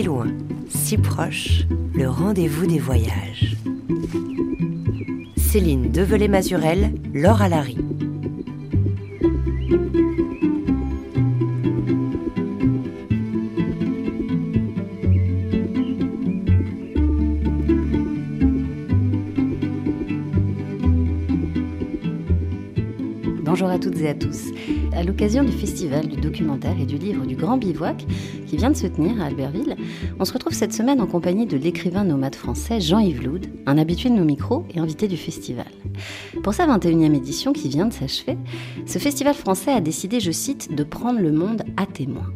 Si loin, si proche, le rendez-vous des voyages. Céline Develay-Mazurel, Laure Alary. Bonjour à toutes et à tous. À l'occasion du festival du documentaire et du livre du Grand Bivouac, qui vient de se tenir à Albertville, on se retrouve cette semaine en compagnie de l'écrivain nomade français Jean-Yves Loud, un habitué de nos micros et invité du festival. Pour sa 21e édition qui vient de s'achever, ce festival français a décidé, je cite, de prendre le monde à témoin.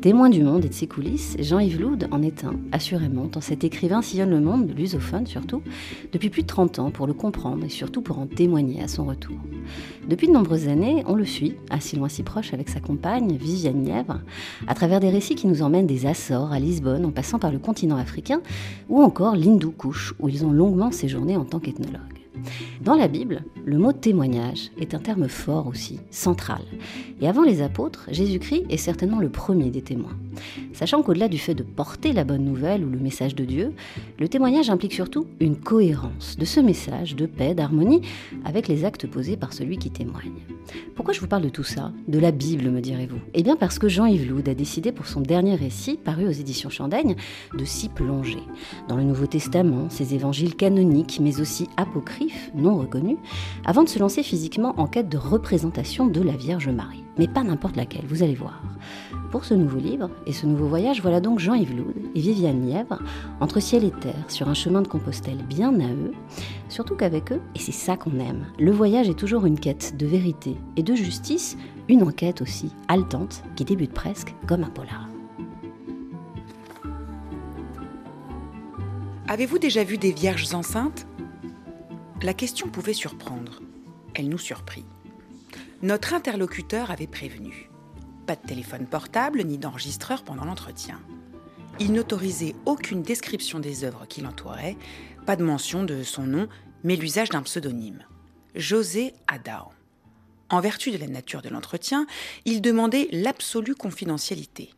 Témoin du monde et de ses coulisses, Jean-Yves Loud en est un, assurément, tant cet écrivain sillonne le monde, lusophone surtout, depuis plus de 30 ans pour le comprendre et surtout pour en témoigner à son retour. Depuis de nombreuses années, on le suit, à si loin si proche avec sa compagne, Viviane Nièvre, à travers des récits qui nous emmènent des Açores à Lisbonne en passant par le continent africain ou encore l'Hindou Kush où ils ont longuement séjourné en tant qu'ethnologues. Dans la Bible, le mot témoignage est un terme fort aussi, central. Et avant les apôtres, Jésus-Christ est certainement le premier des témoins. Sachant qu'au-delà du fait de porter la bonne nouvelle ou le message de Dieu, le témoignage implique surtout une cohérence de ce message de paix, d'harmonie, avec les actes posés par celui qui témoigne. Pourquoi je vous parle de tout ça? De la Bible, me direz-vous? Eh bien parce que Jean-Yves Loud a décidé pour son dernier récit, paru aux éditions Chandaigne, de s'y plonger. Dans le Nouveau Testament, ses évangiles canoniques, mais aussi apocryphes, non reconnus, avant de se lancer physiquement en quête de représentation de la Vierge Marie. Mais pas n'importe laquelle, vous allez voir. Pour ce nouveau livre et ce nouveau voyage, voilà donc Jean-Yves Loud et Viviane Nièvre entre ciel et terre sur un chemin de Compostelle bien à eux. Surtout qu'avec eux, et c'est ça qu'on aime, le voyage est toujours une quête de vérité et de justice, une enquête aussi haletante qui débute presque comme un polar. Avez-vous déjà vu des vierges enceintes? La question pouvait surprendre. Elle nous surprit. Notre interlocuteur avait prévenu. Pas de téléphone portable ni d'enregistreur pendant l'entretien. Il n'autorisait aucune description des œuvres qui l'entouraient, pas de mention de son nom, mais l'usage d'un pseudonyme. José Adao. En vertu de la nature de l'entretien, il demandait l'absolue confidentialité.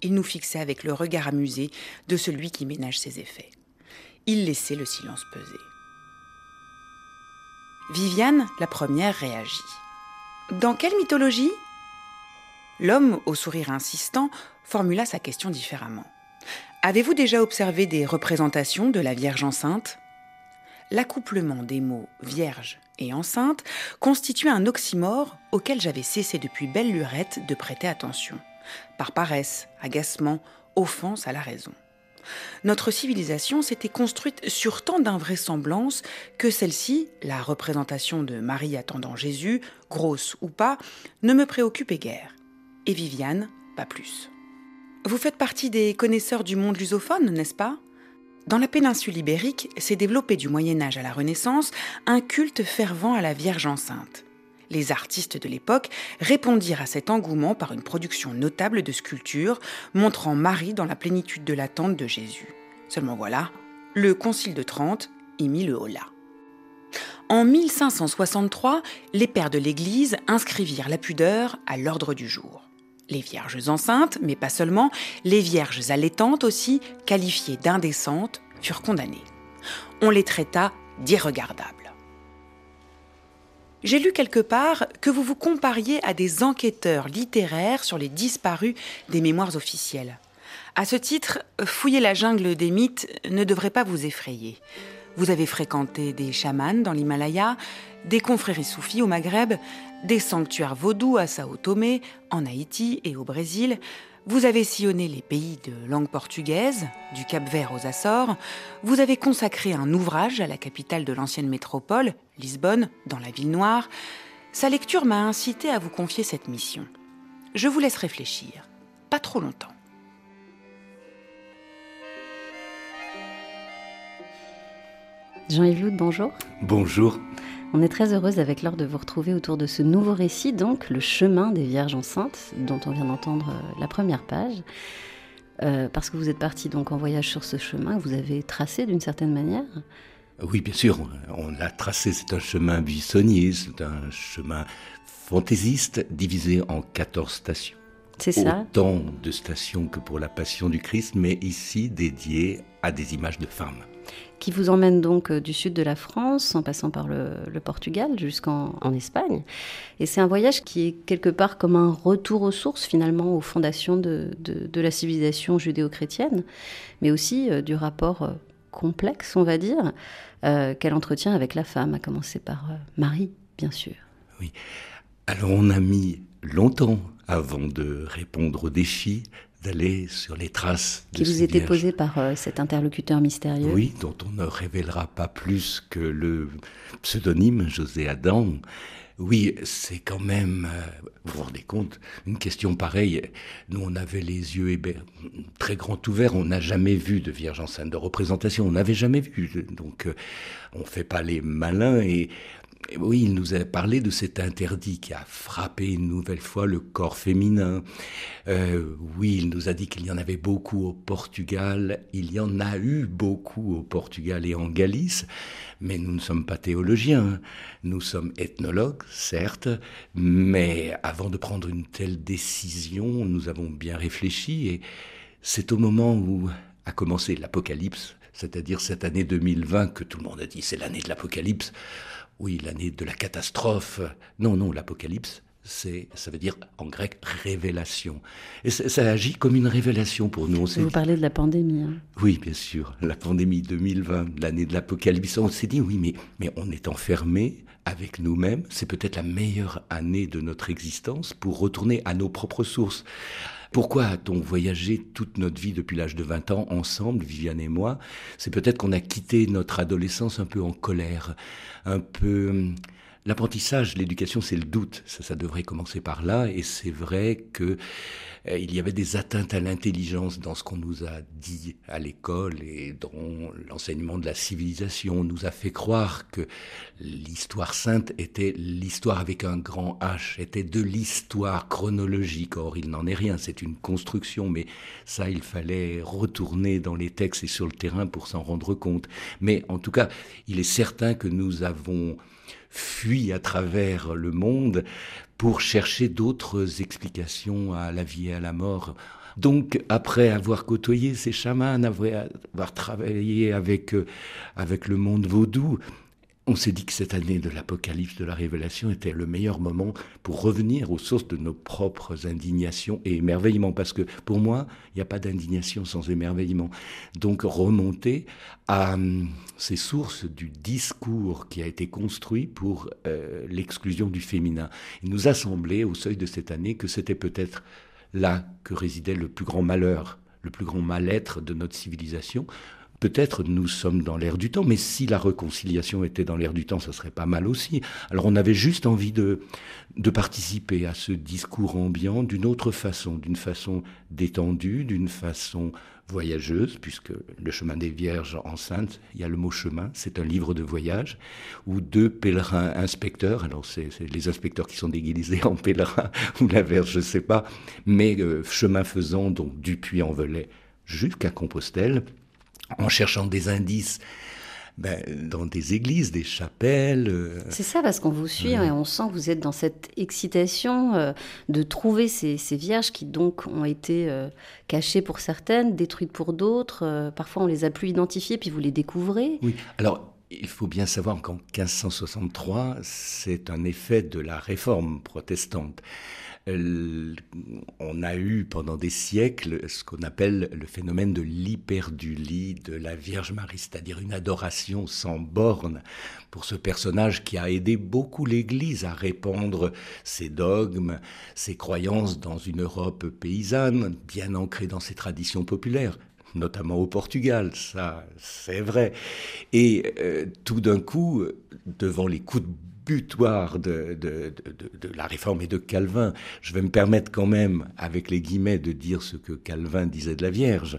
Il nous fixait avec le regard amusé de celui qui ménage ses effets. Il laissait le silence peser. Viviane, la première, réagit. Dans quelle mythologie? L'homme, au sourire insistant, formula sa question différemment. Avez-vous déjà observé des représentations de la Vierge enceinte? L'accouplement des mots vierge et enceinte constitue un oxymore auquel j'avais cessé depuis belle lurette de prêter attention, par paresse, agacement, offense à la raison. Notre civilisation s'était construite sur tant d'invraisemblances que celle-ci, la représentation de Marie attendant Jésus, grosse ou pas, ne me préoccupait guère. Et Viviane, pas plus. Vous faites partie des connaisseurs du monde lusophone, n'est-ce pas? Dans la péninsule ibérique s'est développé du Moyen Âge à la Renaissance un culte fervent à la Vierge enceinte. Les artistes de l'époque répondirent à cet engouement par une production notable de sculptures montrant Marie dans la plénitude de l'attente de Jésus. Seulement voilà, le Concile de Trente y mit le holà. En 1563, les pères de l'Église inscrivirent la pudeur à l'ordre du jour. Les vierges enceintes, mais pas seulement, les vierges allaitantes aussi, qualifiées d'indécentes, furent condamnées. On les traita d'irregardables. J'ai lu quelque part que vous vous compariez à des enquêteurs littéraires sur les disparus des mémoires officielles. À ce titre, fouiller la jungle des mythes ne devrait pas vous effrayer. Vous avez fréquenté des chamans dans l'Himalaya, des confréries soufis au Maghreb, des sanctuaires vaudous à Sao Tomé, en Haïti et au Brésil. Vous avez sillonné les pays de langue portugaise, du Cap-Vert aux Açores. Vous avez consacré un ouvrage à la capitale de l'ancienne métropole, Lisbonne, dans la ville noire. Sa lecture m'a incité à vous confier cette mission. Je vous laisse réfléchir. Pas trop longtemps. Jean-Yves Loud, bonjour. Bonjour. On est très heureuse avec Laure de vous retrouver autour de ce nouveau récit, donc le chemin des Vierges enceintes, dont on vient d'entendre euh, la première page. Euh, parce que vous êtes parti donc en voyage sur ce chemin, que vous avez tracé d'une certaine manière. Oui, bien sûr, on l'a tracé. C'est un chemin buissonnier, c'est un chemin fantaisiste divisé en 14 stations. autant de stations que pour la Passion du Christ, mais ici dédiées à des images de femmes qui vous emmène donc euh, du sud de la France, en passant par le, Portugal jusqu'en Espagne. Et c'est un voyage qui est quelque part comme un retour aux sources, finalement, aux fondations de, la civilisation judéo-chrétienne, mais aussi euh, du rapport euh, complexe, on va dire, qu'elle entretient avec la femme, à commencer par Marie, bien sûr. Oui. Alors on a mis longtemps avant de répondre aux défis d'aller sur les traces qui vous étaient posées par euh, cet interlocuteur mystérieux. Oui, dont on ne révélera pas plus que le pseudonyme José Adam. Oui, c'est quand même, euh, vous vous rendez compte, une question pareille. Nous, on avait les yeux très grands ouverts, on n'a jamais vu de Vierge enceinte de représentation, on n'avait jamais vu. Donc, euh, on fait pas les malins et oui, il nous a parlé de cet interdit qui a frappé une nouvelle fois le corps féminin. Euh, oui, il nous a dit qu'il y en avait beaucoup au Portugal. Il y en a eu beaucoup au Portugal et en Galice. Mais nous ne sommes pas théologiens. Nous sommes ethnologues, certes. Mais avant de prendre une telle décision, nous avons bien réfléchi. Et c'est au moment où a commencé l'Apocalypse, c'est-à-dire cette année 2020 que tout le monde a dit c'est l'année de l'Apocalypse oui, l'année de la catastrophe. Non, non, l'Apocalypse, c'est, ça veut dire en grec révélation. Et ça, agit comme une révélation pour nous. Vous parlez de la pandémie. Hein. Oui, bien sûr, la pandémie 2020, l'année de l'Apocalypse. On s'est dit, oui, mais, mais on est enfermé avec nous-mêmes. C'est peut-être la meilleure année de notre existence pour retourner à nos propres sources. Pourquoi a-t-on voyagé toute notre vie depuis l'âge de 20 ans ensemble, Viviane et moi? C'est peut-être qu'on a quitté notre adolescence un peu en colère, un peu hum, L'apprentissage, l'éducation, c'est le doute. Ça, ça devrait commencer par là. Et c'est vrai que euh, il y avait des atteintes à l'intelligence dans ce qu'on nous a dit à l'école et dans l'enseignement de la civilisation. On nous a fait croire que l'histoire sainte était l'histoire avec un grand H, était de l'histoire chronologique. Or, il n'en est rien. C'est une construction. Mais ça, il fallait retourner dans les textes et sur le terrain pour s'en rendre compte. Mais en tout cas, il est certain que nous avons fuit à travers le monde pour chercher d'autres explications à la vie et à la mort. Donc, après avoir côtoyé ces chamans, avoir travaillé avec, euh, avec le monde vaudou, on s'est dit que cette année de l'apocalypse, de la révélation, était le meilleur moment pour revenir aux sources de nos propres indignations et émerveillements. Parce que pour moi, il n'y a pas d'indignation sans émerveillement. Donc remonter à hum, ces sources du discours qui a été construit pour euh, l'exclusion du féminin. Il nous a semblé, au seuil de cette année, que c'était peut-être là que résidait le plus grand malheur, le plus grand mal-être de notre civilisation, Peut-être nous sommes dans l'air du temps, mais si la réconciliation était dans l'air du temps, ça serait pas mal aussi. Alors on avait juste envie de, de participer à ce discours ambiant d'une autre façon, d'une façon détendue, d'une façon voyageuse, puisque le chemin des Vierges enceintes, il y a le mot chemin, c'est un livre de voyage, où deux pèlerins inspecteurs, alors c'est les inspecteurs qui sont déguisés en pèlerins, ou la je sais pas, mais euh, chemin faisant, donc du Puy-en-Velay jusqu'à Compostelle, en cherchant des indices ben, dans des églises, des chapelles. Euh. C'est ça, parce qu'on vous suit et on sent que vous êtes dans cette excitation euh, de trouver ces, vierges qui donc ont été euh, cachées pour certaines, détruites pour d'autres. parfois, on les a plus identifiées, puis vous les découvrez. Oui, alors il faut bien savoir qu'en 1563, c'est un effet de la réforme protestante. On a eu pendant des siècles ce qu'on appelle le phénomène de l'hyperdulie de la Vierge Marie, c'est-à-dire une adoration sans borne pour ce personnage qui a aidé beaucoup l'Église à répandre ses dogmes, ses croyances dans une Europe paysanne, bien ancrée dans ses traditions populaires notamment au Portugal, ça c'est vrai. Et euh, tout d'un coup, devant les coups de de, la réforme et de Calvin. Je vais me permettre quand même, avec les guillemets, de dire ce que Calvin disait de la Vierge.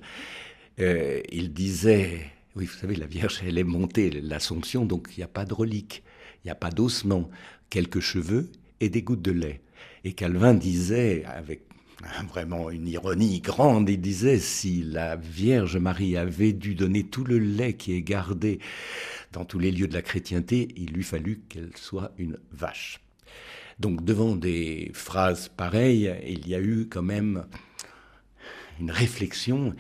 Euh, il disait, oui, vous savez, la Vierge, elle est montée, l'Assomption, donc il n'y a pas de relique, il n'y a pas d'ossement, quelques cheveux et des gouttes de lait. Et Calvin disait, avec vraiment une ironie grande, il disait, si la Vierge Marie avait dû donner tout le lait qui est gardé dans tous les lieux de la chrétienté, il lui fallut qu'elle soit une vache. Donc devant des phrases pareilles, il y a eu quand même une réflexion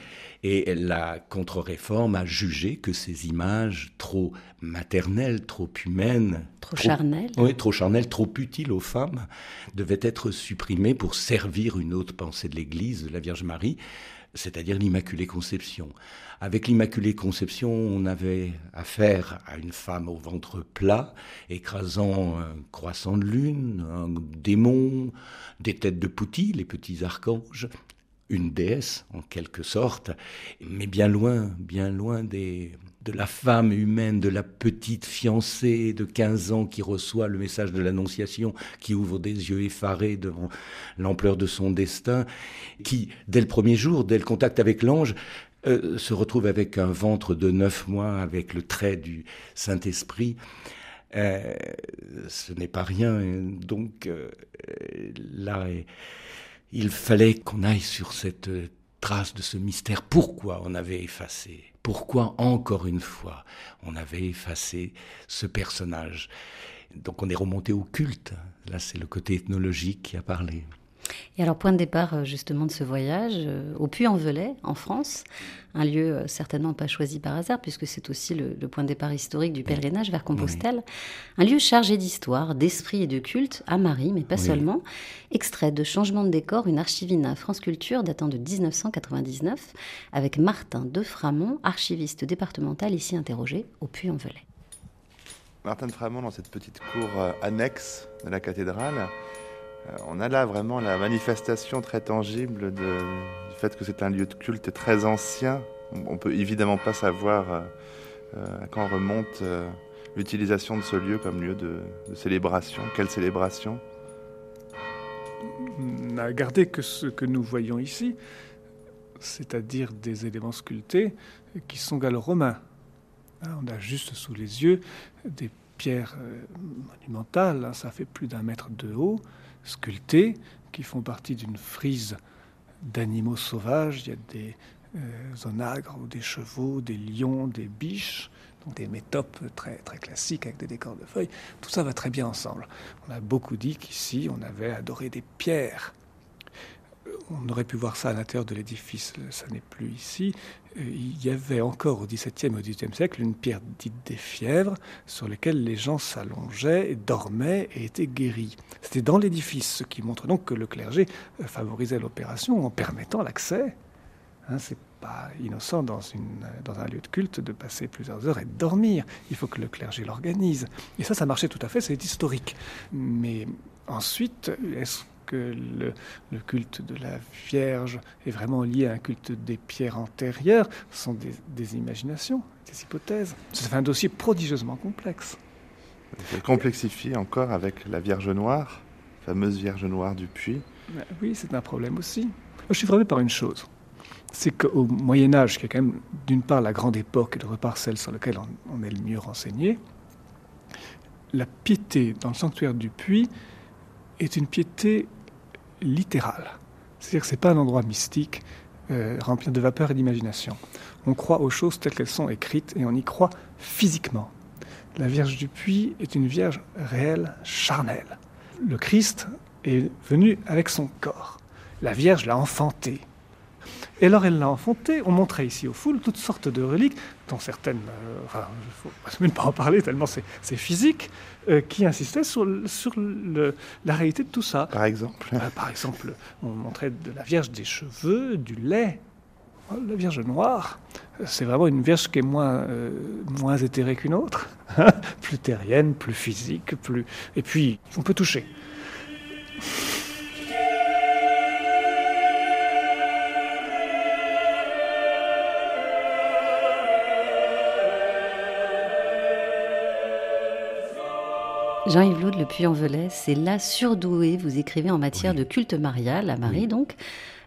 et la contre-réforme a jugé que ces images trop maternelles, trop humaines, trop, charnelles, oui, trop charnelles, trop utiles aux femmes, devaient être supprimées pour servir une autre pensée de l'Église, de la Vierge Marie, c'est-à-dire l'Immaculée Conception. Avec l'Immaculée Conception, on avait affaire à une femme au ventre plat, écrasant un croissant de lune, un démon, des têtes de poutis, les petits archanges, une déesse en quelque sorte, mais bien loin, bien loin des, de la femme humaine, de la petite fiancée de 15 ans qui reçoit le message de l'Annonciation, qui ouvre des yeux effarés devant l'ampleur de son destin, qui, dès le premier jour, dès le contact avec l'ange, euh, se retrouve avec un ventre de neuf mois, avec le trait du Saint-Esprit. Euh, ce n'est pas rien. Donc euh, là, il fallait qu'on aille sur cette trace de ce mystère. Pourquoi on avait effacé? Pourquoi, encore une fois, on avait effacé ce personnage? Donc on est remonté au culte. Là, c'est le côté ethnologique qui a parlé. Et alors, point de départ euh, justement de ce voyage, euh, au Puy-en-Velay, en France, un lieu euh, certainement pas choisi par hasard, puisque c'est aussi le, point de départ historique du pèlerinage vers Compostelle, un lieu chargé d'histoire, d'esprit et de culte à Marie, mais pas seulement. Extrait de Changement de décor, une archivine à France Culture datant de 1999, avec Martin de Framont, archiviste départemental ici interrogé au Puy-en-Velay. Martin de Framont, dans cette petite cour annexe de la cathédrale, on a là vraiment la manifestation très tangible du fait que c'est un lieu de culte très ancien. On peut évidemment pas savoir euh, euh, à quand remonte l'utilisation de ce lieu comme lieu de, célébration. Quelle célébration? On n'a gardé que ce que nous voyons ici, c'est-à-dire des éléments sculptés qui sont gallo-romains. Hein, on a juste sous les yeux des pierres monumentales, hein, ça fait plus d'un mètre de haut, sculptés qui font partie d'une frise d'animaux sauvages. Il y a des euh, onagres ou des chevaux, des lions, des biches, des métopes très, très classiques avec des décors de feuilles. Tout ça va très bien ensemble. On a beaucoup dit qu'ici, on avait adoré des pierres on aurait pu voir ça à l'intérieur de l'édifice, ça n'est plus ici. Euh, il y avait encore au XVIIe et au XVIIIe siècle une pierre dite des fièvres sur laquelle les gens s'allongeaient, dormaient et étaient guéris. C'était dans l'édifice, ce qui montre donc que le clergé euh, favorisait l'opération en permettant l'accès. Hein, c'est pas innocent dans, dans un lieu de culte de passer plusieurs heures et de dormir. Il faut que le clergé l'organise. Et ça, ça marchait tout à fait, c'est historique. Mais ensuite, est-ce que le, culte de la Vierge est vraiment lié à un culte des pierres antérieures Ce sont des, imaginations, des hypothèses. Ça fait un dossier prodigieusement complexe. C'est complexifié encore avec la Vierge Noire, fameuse Vierge Noire du Puy. Oui, c'est un problème aussi. Je suis frappé par une chose. C'est qu'au Moyen Âge, qui est quand même d'une part la grande époque et d'autre part celle sur laquelle on est le mieux renseigné, la piété dans le sanctuaire du Puy est une piété littéral. C'est-à-dire que ce n'est pas un endroit mystique euh, rempli de vapeur et d'imagination. On croit aux choses telles qu'elles sont écrites et on y croit physiquement. La Vierge du Puy est une Vierge réelle, charnelle. Le Christ est venu avec son corps. La Vierge l'a enfanté. Et alors elle l'a enfanté. On montrait ici aux foules toutes sortes de reliques, dont certaines, euh, enfin, il ne faut même pas en parler tellement c'est physique, euh, qui insistaient sur, sur le, la réalité de tout ça. Par exemple euh, Par exemple, on montrait de la Vierge des cheveux, du lait. Oh, la Vierge noire, c'est vraiment une Vierge qui est moins, moins éthérée qu'une autre, plus terrienne, plus physique, plus... et puis on peut toucher. Jean-Yves Loud, le Puy-en-Velay, c'est là surdoué, vous écrivez en matière de culte marial, à Marie donc.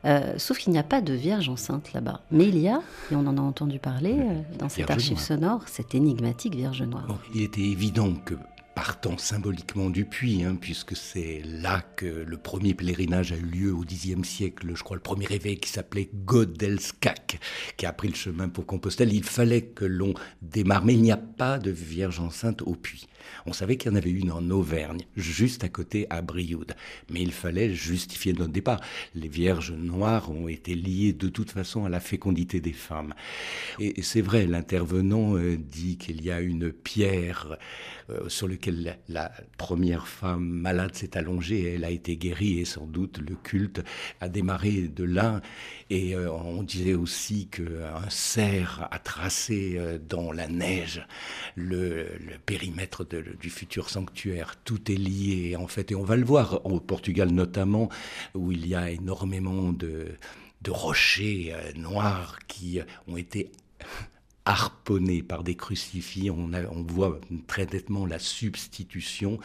Euh, sauf qu'il n'y a pas de Vierge enceinte là-bas. Mais il y a, et on en a entendu parler euh, dans cette archive sonore, cette énigmatique Vierge Noire. il était évident que partant symboliquement du puits, hein, puisque c'est là que le premier pèlerinage a eu lieu au Xe siècle, je crois le premier évêque qui s'appelait Godelskak, qui a pris le chemin pour Compostelle. Il fallait que l'on démarre, mais il n'y a pas de Vierge enceinte au puits. On savait qu'il y en avait une en Auvergne, juste à côté à Brioude, mais il fallait justifier notre départ. Les Vierges noires ont été liées de toute façon à la fécondité des femmes. Et c'est vrai, l'intervenant euh, dit qu'il y a une pierre euh, sur lequel la, première femme malade s'est allongée, elle a été guérie et sans doute le culte a démarré de là. Et euh, on disait aussi qu'un cerf a tracé dans la neige le, périmètre du futur sanctuaire. Tout est lié en fait, et on va le voir au Portugal notamment, où il y a énormément de rochers noirs qui ont été harponné par des crucifix. On, on voit très nettement la substitution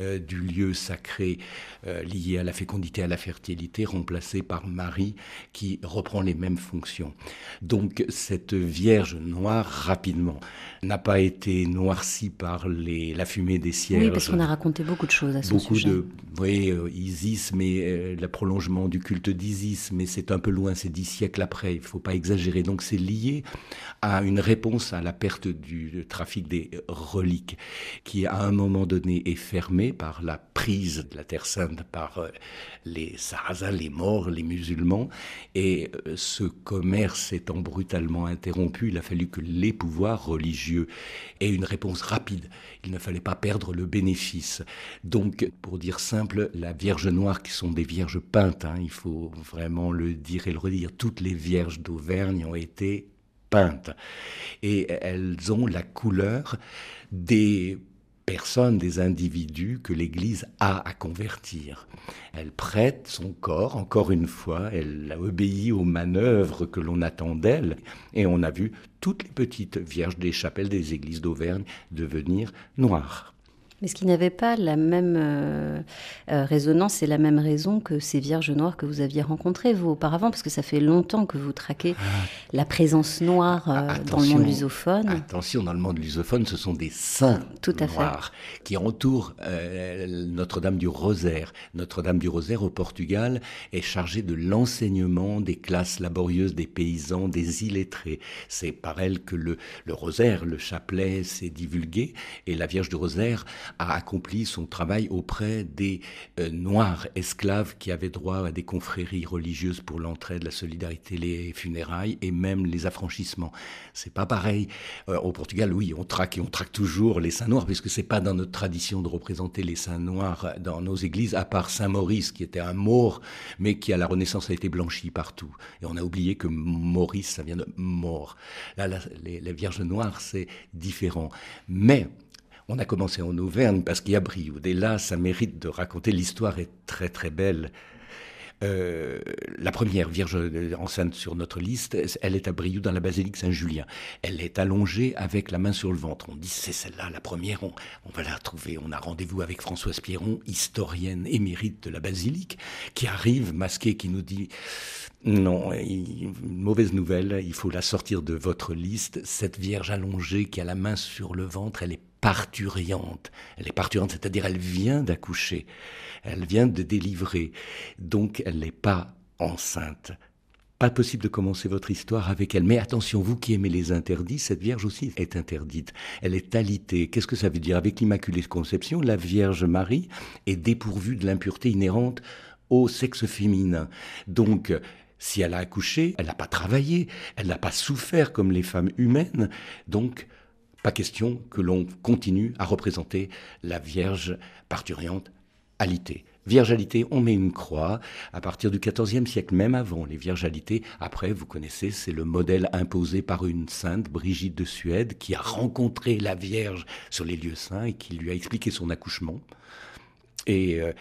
euh, du lieu sacré euh, lié à la fécondité, à la fertilité, remplacé par Marie qui reprend les mêmes fonctions. Donc cette Vierge noire, rapidement, n'a pas été noircie par les, la fumée des cierges. Oui, parce qu'on a raconté beaucoup de choses à ce beaucoup sujet. de, oui, euh, Isis, mais le prolongement du culte d'Isis, mais c'est un peu loin, c'est dix siècles après, il ne faut pas exagérer. Donc c'est lié à une réponse à la perte du trafic des reliques, qui à un moment donné est fermé par la prise de la Terre Sainte par euh, les Sarrasins, les morts, les musulmans, et euh, ce commerce étant brutalement interrompu, il a fallu que les pouvoirs religieux aient une réponse rapide. Il ne fallait pas perdre le bénéfice. Donc, pour dire simple, la Vierge Noire, qui sont des vierges peintes, hein, il faut vraiment le dire et le redire, toutes les vierges d'Auvergne ont été Et elles ont la couleur des personnes, des individus que l'Église a à convertir. Elle prête son corps, encore une fois, elle a obéi aux manœuvres que l'on attend d'elle, et on a vu toutes les petites vierges des chapelles des églises d'Auvergne devenir noires. Mais ce qui n'avait pas la même euh, euh, résonance et la même raison que ces vierges noires que vous aviez rencontrées, vous, auparavant, parce que ça fait longtemps que vous traquez ah. la présence noire euh, dans le monde lusophone. Attention, dans le monde lusophone, ce sont des saints Tout à noirs qui entourent Notre-Dame du Rosaire. Notre-Dame du Rosaire au Portugal est chargée de l'enseignement des classes laborieuses des paysans, des illettrés. C'est par elle que le, le rosaire, le chapelet s'est divulgué et la Vierge du Rosaire a accompli son travail auprès des euh, Noirs esclaves qui avaient droit à des confréries religieuses pour l'entraide, la solidarité, les funérailles et même les affranchissements. C'est pas pareil. Euh, au Portugal, oui, on traque et on traque toujours les saints noirs, puisque c'est pas dans notre tradition de représenter les saints noirs dans nos églises, à part Saint Maurice, qui était un Maure, mais qui à la Renaissance a été blanchi partout. Et on a oublié que Maurice, ça vient de mort. Là, les, les Vierges noires, c'est différent. Mais on a commencé en Auvergne parce qu'il y a Brioude. Et là, ça mérite de raconter. L'histoire est très très belle. Euh, la première Vierge enceinte sur notre liste, elle est à Brioude dans la basilique Saint-Julien. Elle est allongée avec la main sur le ventre. On dit c'est celle-là, la première, on, va la retrouver. On a rendez-vous avec Françoise Pierron, historienne émérite de la basilique, qui arrive masquée, qui nous dit non, mauvaise nouvelle, il faut la sortir de votre liste. Cette Vierge allongée qui a la main sur le ventre, elle est parturiante. Elle est parturiante, c'est-à-dire elle vient d'accoucher, elle vient de délivrer, donc elle n'est pas enceinte. Pas possible de commencer votre histoire avec elle. Mais attention, vous qui aimez les interdits, cette Vierge aussi est interdite. Elle est alitée. Qu'est-ce que ça veut dire? Avec l'Immaculée Conception, la Vierge Marie est dépourvue de l'impureté inhérente au sexe féminin. Donc, si elle a accouché, elle n'a pas travaillé, elle n'a pas souffert comme les femmes humaines. Donc, pas question que l'on continue à représenter la Vierge parturiante alitée. Vierge alitée, on met une croix à partir du XIVe siècle, même avant les Vierges alitées. Après, vous connaissez, c'est le modèle imposé par une sainte, Brigitte de Suède, qui a rencontré la Vierge sur les lieux saints et qui lui a expliqué son accouchement. Et euh,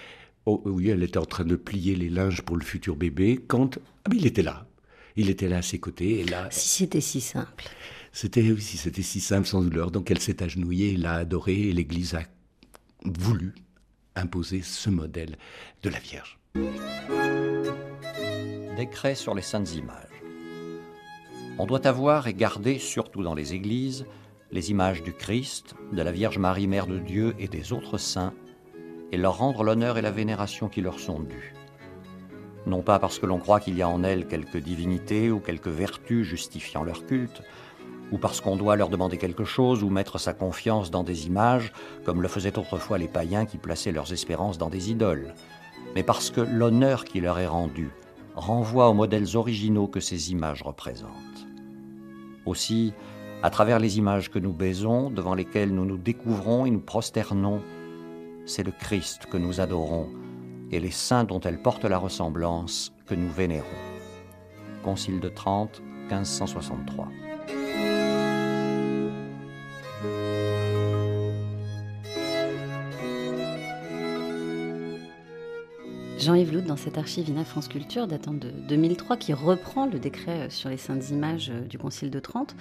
oh, oui, elle était en train de plier les linges pour le futur bébé quand ah, il était là. Il était là à ses côtés. Et là, si c'était si simple. C'était aussi, c'était si simple, sans douleur. Donc elle s'est agenouillée, l'a adoré, et l'Église a voulu imposer ce modèle de la Vierge. Décret sur les saintes images. On doit avoir et garder, surtout dans les églises, les images du Christ, de la Vierge Marie, Mère de Dieu et des autres saints, et leur rendre l'honneur et la vénération qui leur sont dus. Non pas parce que l'on croit qu'il y a en elles quelque divinité ou quelque vertu justifiant leur culte, ou parce qu'on doit leur demander quelque chose ou mettre sa confiance dans des images, comme le faisaient autrefois les païens qui plaçaient leurs espérances dans des idoles, mais parce que l'honneur qui leur est rendu renvoie aux modèles originaux que ces images représentent. Aussi, à travers les images que nous baisons, devant lesquelles nous nous découvrons et nous prosternons, c'est le Christ que nous adorons et les saints dont elles portent la ressemblance que nous vénérons. Concile de Trente, 1563. Jean-Yves Loud, dans cette archive INA France Culture datant de 2003, qui reprend le décret sur les saintes images du Concile de Trente,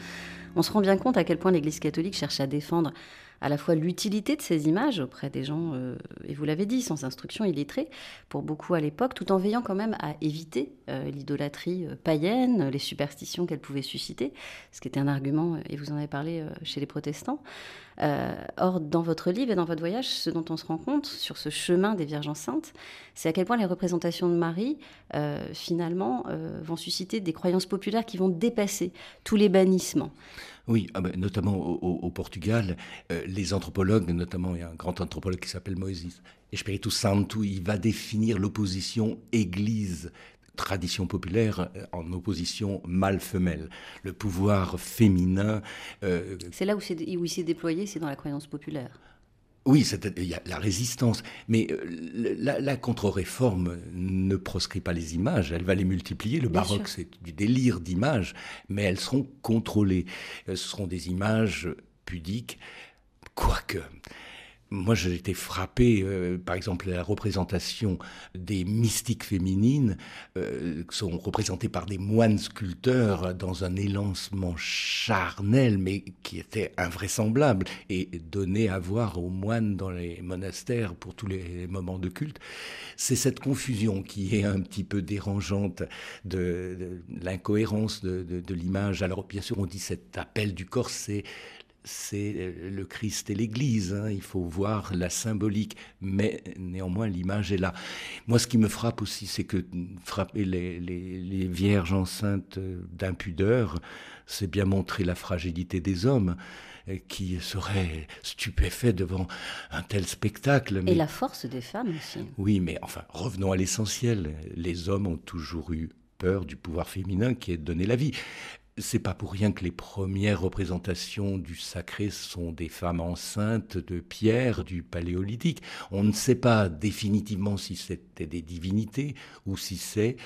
on se rend bien compte à quel point l'Église catholique cherche à défendre à la fois l'utilité de ces images auprès des gens, euh, et vous l'avez dit, sans instruction illettrée, pour beaucoup à l'époque, tout en veillant quand même à éviter euh, l'idolâtrie euh, païenne, les superstitions qu'elle pouvait susciter, ce qui était un argument, et vous en avez parlé chez les protestants. or, dans votre livre et dans votre voyage, ce dont on se rend compte sur ce chemin des Vierges enceintes, c'est à quel point les représentations de Marie, finalement, vont susciter des croyances populaires qui vont dépasser tous les bannissements. Oui, ah ben, notamment au, Portugal, euh, les anthropologues, notamment il y a un grand anthropologue qui s'appelle Moïse Espírito Santo, il va définir l'opposition Église tradition populaire euh, en opposition mâle-femelle. Le pouvoir féminin. Euh, c'est là où, où il s'est déployé, c'est dans la croyance populaire. Oui, il y a la résistance, mais euh, la, contre-réforme ne proscrit pas les images, elle va les multiplier. Le baroque, c'est du délire d'images, mais elles seront contrôlées. Ce seront des images pudiques, quoique moi, j'ai été frappé, euh, par exemple, la représentation des mystiques féminines euh, qui sont représentées par des moines sculpteurs dans un élancement charnel, mais qui était invraisemblable et donné à voir aux moines dans les monastères pour tous les moments de culte. C'est cette confusion qui est un petit peu dérangeante de, l'incohérence de, de l'image. Alors, bien sûr, on dit cet appel du corps, c'est c'est euh, le Christ et l'Église. Hein. Il faut voir la symbolique, mais néanmoins l'image est là. Moi, ce qui me frappe aussi, c'est que frapper les, vierges enceintes d'impudeur, c'est bien montrer la fragilité des hommes euh, qui seraient stupéfaits devant un tel spectacle. Et la force des femmes aussi. Oui, mais enfin, revenons à l'essentiel. Les hommes ont toujours eu peur du pouvoir féminin qui est de donner la vie. C'est pas pour rien que les premières représentations du sacré sont des femmes enceintes de pierre du paléolithique. On ne sait pas définitivement si c'était des divinités ou si c'est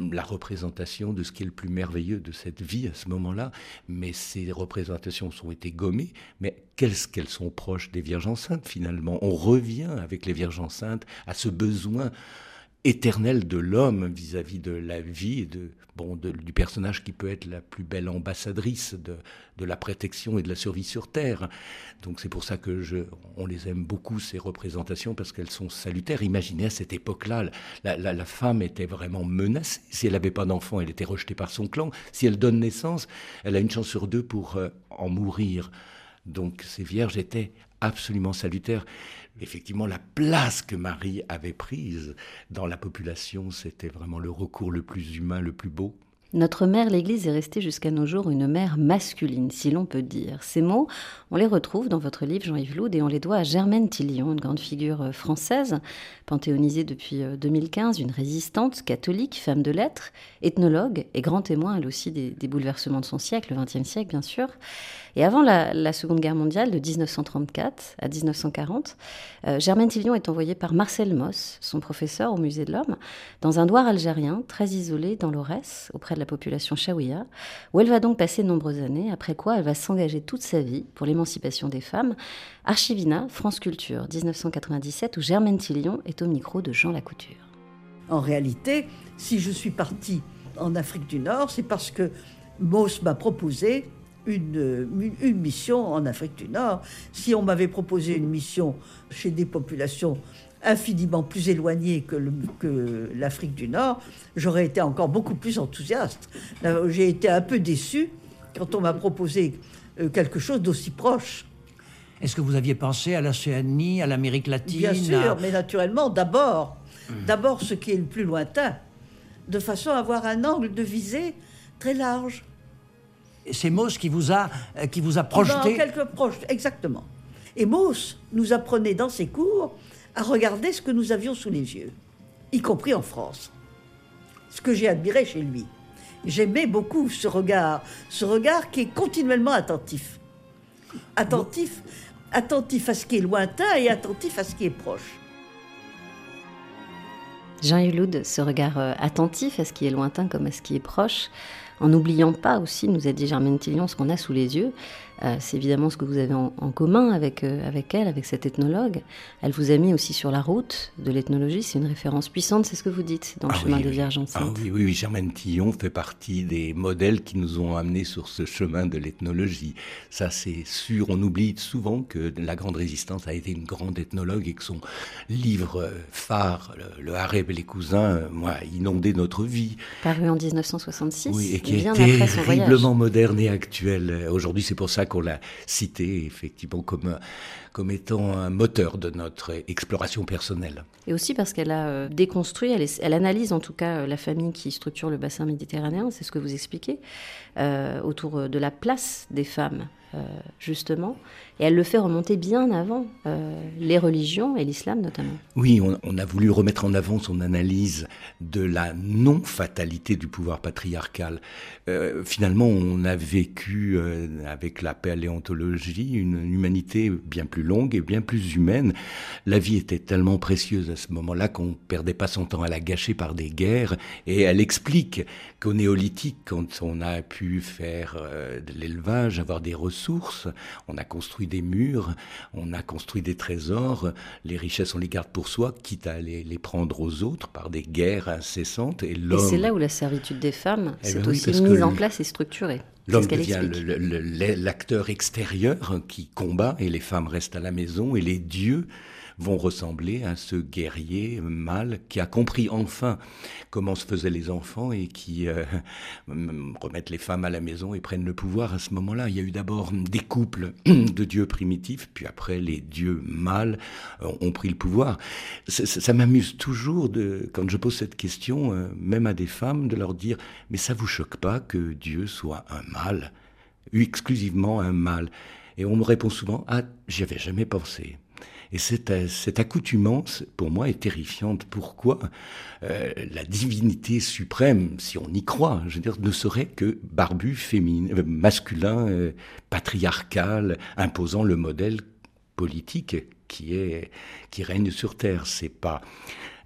la représentation de ce qui est le plus merveilleux de cette vie à ce moment-là, mais ces représentations ont été gommées, mais qu'est-ce qu'elles sont proches des Vierges enceintes finalement? On revient avec les Vierges enceintes à ce besoin éternel de l'homme vis-à-vis de la vie et de, bon, du personnage qui peut être la plus belle ambassadrice de, de, la protection et de la survie sur Terre. Donc c'est pour ça que je, on les aime beaucoup, ces représentations, parce qu'elles sont salutaires. Imaginez à cette époque-là, la, la, femme était vraiment menacée. Si elle n'avait pas d'enfant, elle était rejetée par son clan. Si elle donne naissance, elle a une chance sur deux pour euh, en mourir. Donc ces vierges étaient absolument salutaires effectivement la place que Marie avait prise dans la population, c'était vraiment le recours le plus humain, le plus beau. Notre mère, l'Église, est restée jusqu'à nos jours une mère masculine, si l'on peut dire. Ces mots, on les retrouve dans votre livre, Jean-Yves Loud, et on les doit à Germaine Tillion, une grande figure euh, française, panthéonisée depuis 2015, euh, une résistante catholique, femme de lettres, ethnologue et grand témoin, elle aussi, des, bouleversements de son siècle, le XXe siècle, bien sûr. Et avant la, Seconde Guerre mondiale, de 1934 à 1940, euh, Germaine Tillion est envoyée par Marcel Moss, son professeur au Musée de l'Homme, dans un douar algérien très isolé dans l'Aurès, auprès de la population chaouia, où elle va donc passer de nombreuses années, après quoi elle va s'engager toute sa vie pour l'émancipation des femmes. Archivina, France Culture, 1997, où Germaine Tillion est au micro de Jean Lacouture. En réalité, si je suis partie en Afrique du Nord, c'est parce que Moss m'a proposé une, une, mission en Afrique du Nord. Si on m'avait proposé une mission chez des populations infiniment plus éloignées que, que l'Afrique du Nord, j'aurais été encore beaucoup plus enthousiaste. J'ai été un peu déçu quand on m'a proposé euh, quelque chose d'aussi proche. Est-ce que vous aviez pensé à l'Océanie, à l'Amérique latine Bien sûr, à- mais naturellement, d'abord, d'abord ce qui est le plus lointain, de façon à avoir un angle de visée très large. C'est Mauss qui vous a, euh, qui vous a Dans projeté quelques proches, exactement. Et Mauss nous apprenait dans ses cours à regarder ce que nous avions sous les yeux, y compris en France. Ce que j'ai admiré chez lui. J'aimais beaucoup ce regard, ce regard qui est continuellement attentif. Attentif, attentif à ce qui est lointain et attentif à ce qui est proche. Jean Hulud, ce regard euh, attentif à ce qui est lointain comme à ce qui est proche, en n'oubliant pas aussi, nous a dit Germaine Tillion, ce qu'on a sous les yeux. Euh, c'est évidemment ce que vous avez en, en commun avec, euh, avec elle, avec cette ethnologue. Elle vous a mis aussi sur la route de l'ethnologie. C'est une référence puissante, c'est ce que vous dites dans le Ah chemin oui, des Ah oui, oui, oui, Germaine Tillon fait partie des modèles qui nous ont amenés sur ce chemin de l'ethnologie. Ça, c'est sûr. On oublie souvent que la Grande Résistance a été une grande ethnologue et que son livre phare, Le, le Harem et les cousins, moi, inondé notre vie. Paru en 1966, Oui, et qui est terriblement moderne et actuel. Aujourd'hui, c'est pour ça qu'on l'a cité effectivement comme, comme étant un moteur de notre exploration personnelle. Et aussi parce qu'elle a euh, déconstruit, elle, analyse en tout cas euh, la famille qui structure le bassin méditerranéen, c'est ce que vous expliquez, euh, autour de la place des femmes, justement. Et elle le fait remonter bien avant euh, les religions et l'islam notamment. Oui, on, a voulu remettre en avant son analyse de la non-fatalité du pouvoir patriarcal. Euh, finalement, on a vécu euh, avec la paléontologie une humanité bien plus longue et bien plus humaine. La vie était tellement précieuse à ce moment-là qu'on perdait pas son temps à la gâcher par des guerres. Et elle explique qu'au néolithique, quand on a pu faire euh, de l'élevage, avoir des ressources, on a construit des murs, on a construit des trésors, les richesses on les garde pour soi, quitte à les, les prendre aux autres par des guerres incessantes. Et c'est là où la servitude des femmes Eh s'est ben aussi mise en place et structurée. L'homme devient l'acteur extérieur qui combat et les femmes restent à la maison et les dieux vont ressembler à ce guerrier mâle qui a compris enfin comment se faisaient les enfants et qui euh, remettent les femmes à la maison et prennent le pouvoir à ce moment-là. Il y a eu d'abord des couples de dieux primitifs, puis après les dieux mâles ont pris le pouvoir. Ça, m'amuse toujours quand je pose cette question, euh, même à des femmes, de leur dire mais ça vous choque pas que Dieu soit un mâle, exclusivement un mâle? Et on me répond souvent ah j'y avais jamais pensé. Et cette, euh, cette accoutumance, pour moi, est terrifiante. Pourquoi Euh, La divinité suprême, si on y croit, je veux dire, ne serait que barbu, féminin, euh, masculin, patriarcal, imposant le modèle politique qui est qui règne sur terre. C'est pas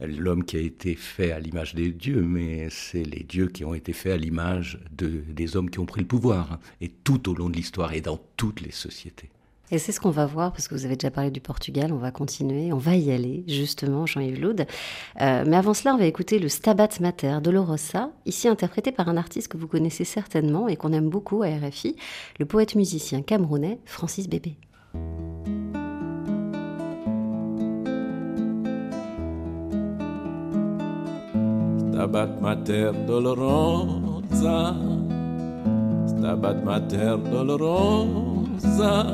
l'homme qui a été fait à l'image des dieux, mais c'est les dieux qui ont été faits à l'image de, des hommes qui ont pris le pouvoir. hein, et tout au long de l'histoire et dans toutes les sociétés. Et c'est ce qu'on va voir, parce que vous avez déjà parlé du Portugal, on va continuer, on va y aller, justement, Jean-Yves Loud. Euh, mais avant cela, on va écouter le Stabat Mater d'Olorosa, ici interprété par un artiste que vous connaissez certainement et qu'on aime beaucoup à RFI, le poète-musicien camerounais Francis Bébé. Stabat Mater Dolorosa, Stabat Mater Dolorosa,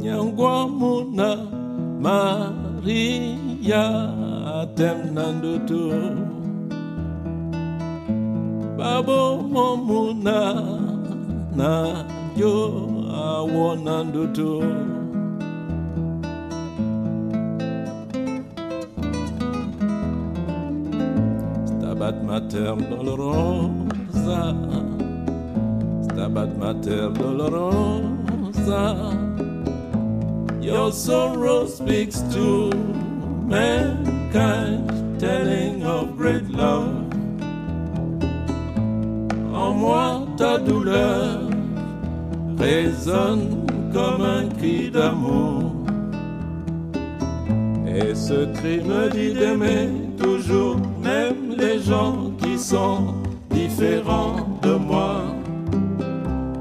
Nyangwamuna Maria Temnandutu, Babo Momuna Na Yo Awonandutu. Stabat Mater Dolorosa, Stabat Mater Dolorosa. Your sorrow speaks to mankind, telling of great love. En moi, ta douleur résonne comme un cri d'amour. Et ce cri me dit d'aimer toujours, même les gens qui sont différents de moi.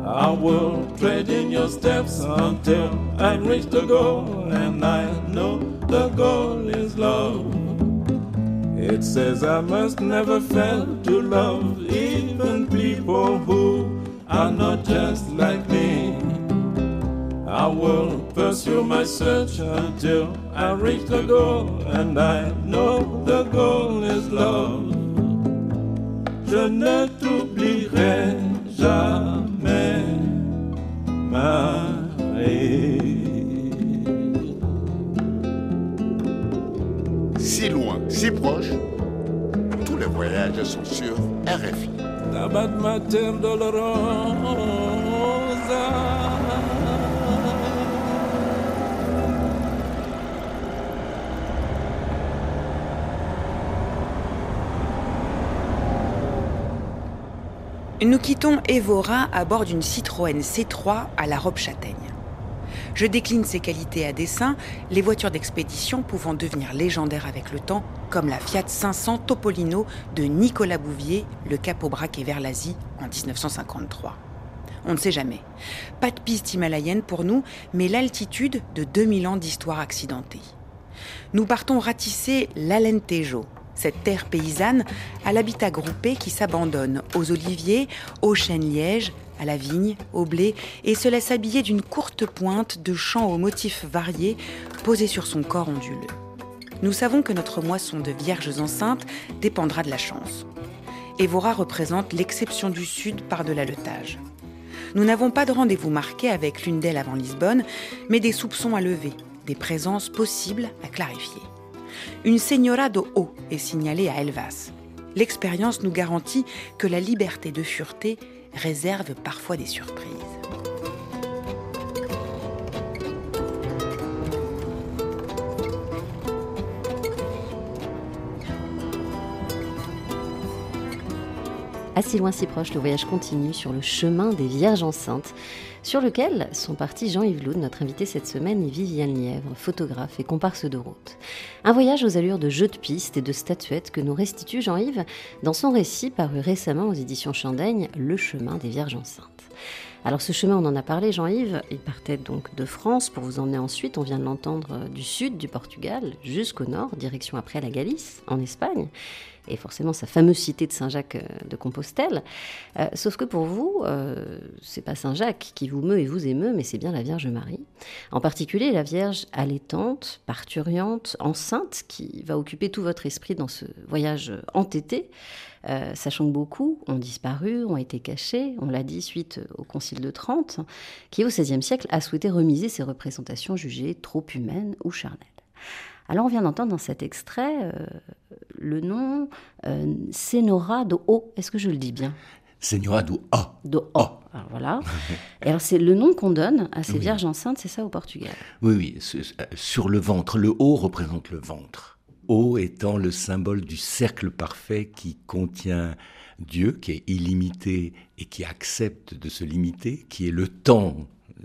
I will tread in your steps until I reach the goal, and I know the goal is love. It says I must never fail to love even people who are not just like me. I will pursue my search until I reach the goal, and I know the goal is love. Je ne t'oublierai jamais, Si loin, si proche, tous les voyages sont sur RFI. Tabat mater dolorosa. Nous quittons Evora à bord d'une Citroën C3 à la robe châtaigne. Je décline ses qualités à dessein, les voitures d'expédition pouvant devenir légendaires avec le temps, comme la Fiat 500 Topolino de Nicolas Bouvier, le capot braqué vers l'Asie en 1953. On ne sait jamais. Pas de piste himalayenne pour nous, mais l'altitude de 2000 ans d'histoire accidentée. Nous partons ratisser l'Alentejo, cette terre paysanne à l'habitat groupé qui s'abandonne aux oliviers, aux chênes lièges, à la vigne, au blé, et se laisse habiller d'une courte pointe de champs aux motifs variés posés sur son corps onduleux. Nous savons que notre moisson de vierges enceintes dépendra de la chance. Évora représente l'exception du Sud par-delà le Tage. Nous n'avons pas de rendez-vous marqué avec l'une d'elles avant Lisbonne, mais des soupçons à lever, des présences possibles à clarifier. Une señora de haut est signalée à Elvas. L'expérience nous garantit que la liberté de fureté réserve parfois des surprises. Si loin, si proche, le voyage continue sur le chemin des Vierges enceintes, sur lequel sont partis Jean-Yves Loud, notre invité cette semaine, et Viviane Lièvre, photographe et comparse de route. Un voyage aux allures de jeux de piste et de statuettes que nous restitue Jean-Yves dans son récit paru récemment aux éditions Chandaigne, Le chemin des Vierges enceintes. Alors ce chemin, on en a parlé, Jean-Yves, il partait donc de France pour vous emmener ensuite, on vient de l'entendre, du sud du Portugal jusqu'au nord, direction après la Galice, en Espagne et forcément sa fameuse cité de Saint-Jacques de Compostelle. Euh, sauf que pour vous, euh, c'est pas Saint-Jacques qui vous meut et vous émeut, mais c'est bien la Vierge Marie. En particulier la Vierge allaitante, parturiante, enceinte, qui va occuper tout votre esprit dans ce voyage entêté. Euh, sachant que beaucoup ont disparu, ont été cachés, on l'a dit suite au Concile de Trente, qui au XVIe siècle a souhaité remiser ces représentations jugées trop humaines ou charnelles. Alors on vient d'entendre dans cet extrait euh, le nom euh, Senora do O. Est-ce que je le dis bien? Senora do O. Do O. Alors voilà. Et alors c'est le nom qu'on donne à ces Oui. vierges enceintes, c'est ça au Portugal? Oui, oui, euh, sur le ventre. Le haut représente le ventre. O étant le symbole du cercle parfait qui contient Dieu, qui est illimité et qui accepte de se limiter, qui est le temps